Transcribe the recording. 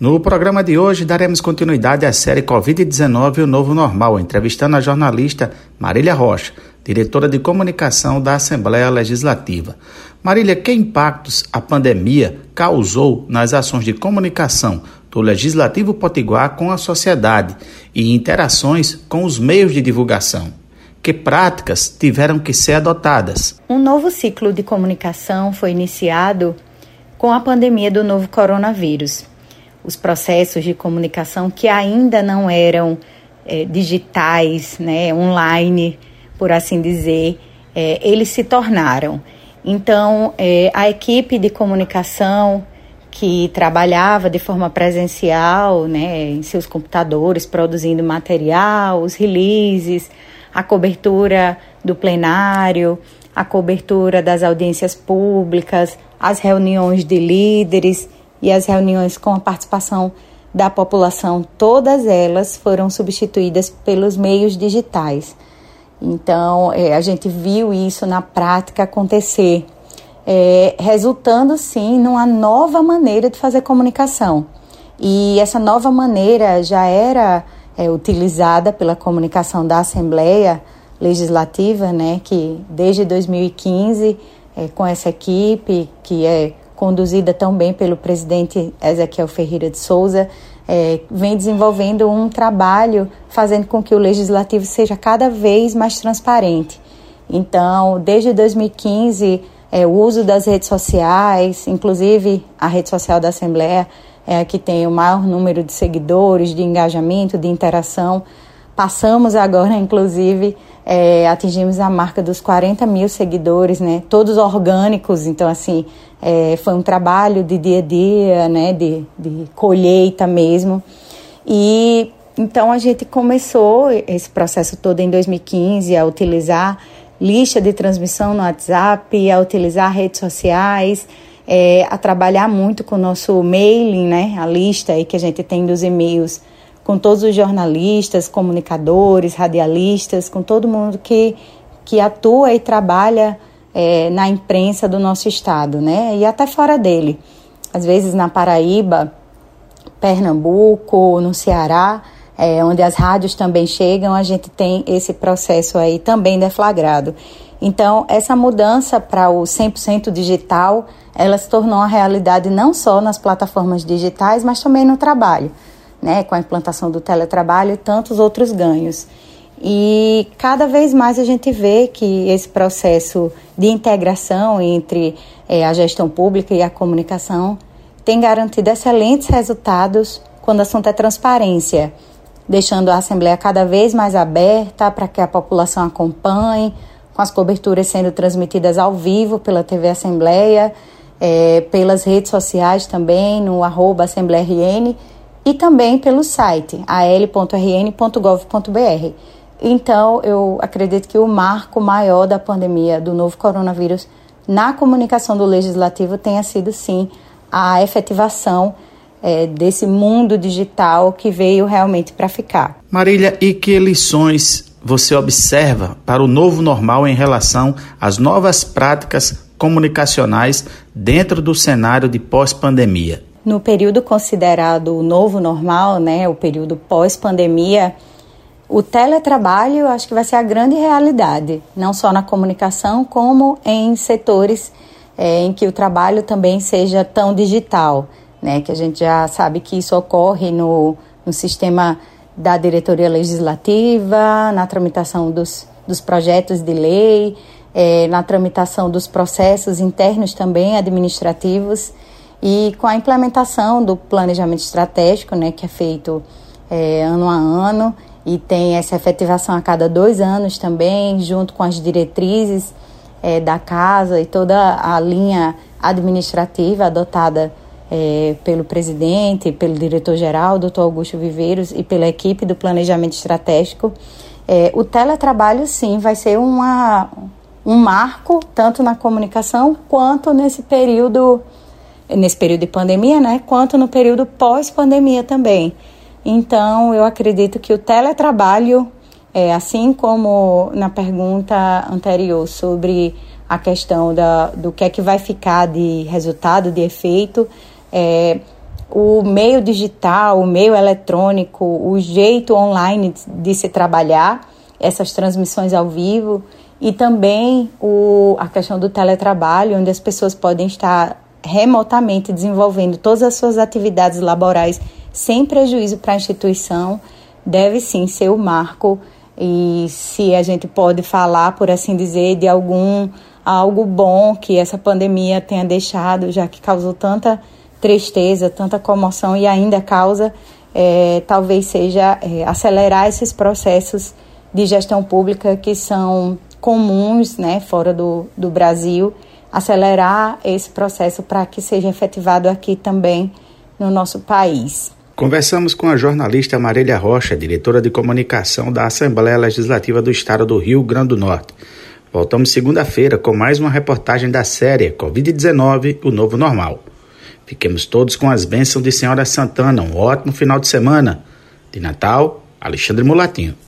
No programa de hoje, daremos continuidade à série Covid-19 O Novo Normal, entrevistando a jornalista Marília Rocha, diretora de comunicação da Assembleia Legislativa. Marília, que impactos a pandemia causou nas ações de comunicação do Legislativo Potiguar com a sociedade e interações com os meios de divulgação? Que práticas tiveram que ser adotadas? Um novo ciclo de comunicação foi iniciado com a pandemia do novo coronavírus os processos de comunicação que ainda não eram é, digitais, né, online, por assim dizer, é, eles se tornaram. Então, é, a equipe de comunicação que trabalhava de forma presencial, né, em seus computadores, produzindo material, os releases, a cobertura do plenário, a cobertura das audiências públicas, as reuniões de líderes e as reuniões com a participação da população, todas elas foram substituídas pelos meios digitais. Então, é, a gente viu isso na prática acontecer, é, resultando sim numa nova maneira de fazer comunicação. E essa nova maneira já era é, utilizada pela comunicação da Assembleia Legislativa, né, que desde 2015, é, com essa equipe, que é conduzida também pelo presidente Ezequiel Ferreira de Souza, é, vem desenvolvendo um trabalho fazendo com que o legislativo seja cada vez mais transparente. Então, desde 2015, é, o uso das redes sociais, inclusive a rede social da Assembleia, é a que tem o maior número de seguidores, de engajamento, de interação. Passamos agora, inclusive, é, atingimos a marca dos 40 mil seguidores, né? Todos orgânicos, então assim é, foi um trabalho de dia a dia, né? De, de colheita mesmo. E então a gente começou esse processo todo em 2015 a utilizar lista de transmissão no WhatsApp, a utilizar redes sociais, é, a trabalhar muito com o nosso mailing, né? A lista aí que a gente tem dos e-mails com todos os jornalistas, comunicadores, radialistas, com todo mundo que, que atua e trabalha é, na imprensa do nosso estado, né? E até fora dele. Às vezes na Paraíba, Pernambuco, no Ceará, é, onde as rádios também chegam, a gente tem esse processo aí também deflagrado. Então, essa mudança para o 100% digital, ela se tornou uma realidade não só nas plataformas digitais, mas também no trabalho né, com a implantação do teletrabalho e tantos outros ganhos. E cada vez mais a gente vê que esse processo de integração entre é, a gestão pública e a comunicação tem garantido excelentes resultados quando o assunto é transparência, deixando a Assembleia cada vez mais aberta para que a população acompanhe, com as coberturas sendo transmitidas ao vivo pela TV Assembleia, é, pelas redes sociais também, no arroba AssembleiaRN, e também pelo site al.rn.gov.br. Então, eu acredito que o marco maior da pandemia do novo coronavírus na comunicação do legislativo tenha sido, sim, a efetivação é, desse mundo digital que veio realmente para ficar. Marília, e que lições você observa para o novo normal em relação às novas práticas comunicacionais dentro do cenário de pós-pandemia? No período considerado o novo normal, né, o período pós-pandemia, o teletrabalho acho que vai ser a grande realidade, não só na comunicação, como em setores é, em que o trabalho também seja tão digital, né, que a gente já sabe que isso ocorre no, no sistema da diretoria legislativa, na tramitação dos, dos projetos de lei, é, na tramitação dos processos internos também administrativos. E com a implementação do planejamento estratégico, né, que é feito é, ano a ano e tem essa efetivação a cada dois anos também, junto com as diretrizes é, da casa e toda a linha administrativa adotada é, pelo presidente, pelo diretor-geral, doutor Augusto Viveiros, e pela equipe do planejamento estratégico, é, o teletrabalho sim vai ser uma, um marco tanto na comunicação quanto nesse período nesse período de pandemia, né, quanto no período pós-pandemia também. Então, eu acredito que o teletrabalho, é, assim como na pergunta anterior sobre a questão da, do que é que vai ficar de resultado, de efeito, é, o meio digital, o meio eletrônico, o jeito online de se trabalhar, essas transmissões ao vivo, e também o, a questão do teletrabalho, onde as pessoas podem estar remotamente desenvolvendo todas as suas atividades laborais sem prejuízo para a instituição, deve sim ser o marco. E se a gente pode falar, por assim dizer, de algum algo bom que essa pandemia tenha deixado, já que causou tanta tristeza, tanta comoção e ainda causa, é, talvez seja é, acelerar esses processos de gestão pública que são comuns né, fora do, do Brasil, acelerar esse processo para que seja efetivado aqui também no nosso país. Conversamos com a jornalista Marília Rocha, diretora de comunicação da Assembleia Legislativa do Estado do Rio Grande do Norte. Voltamos segunda-feira com mais uma reportagem da série Covid-19, o novo normal. Fiquemos todos com as bênçãos de Senhora Santana. Um ótimo final de semana. De Natal, Alexandre Mulatinho.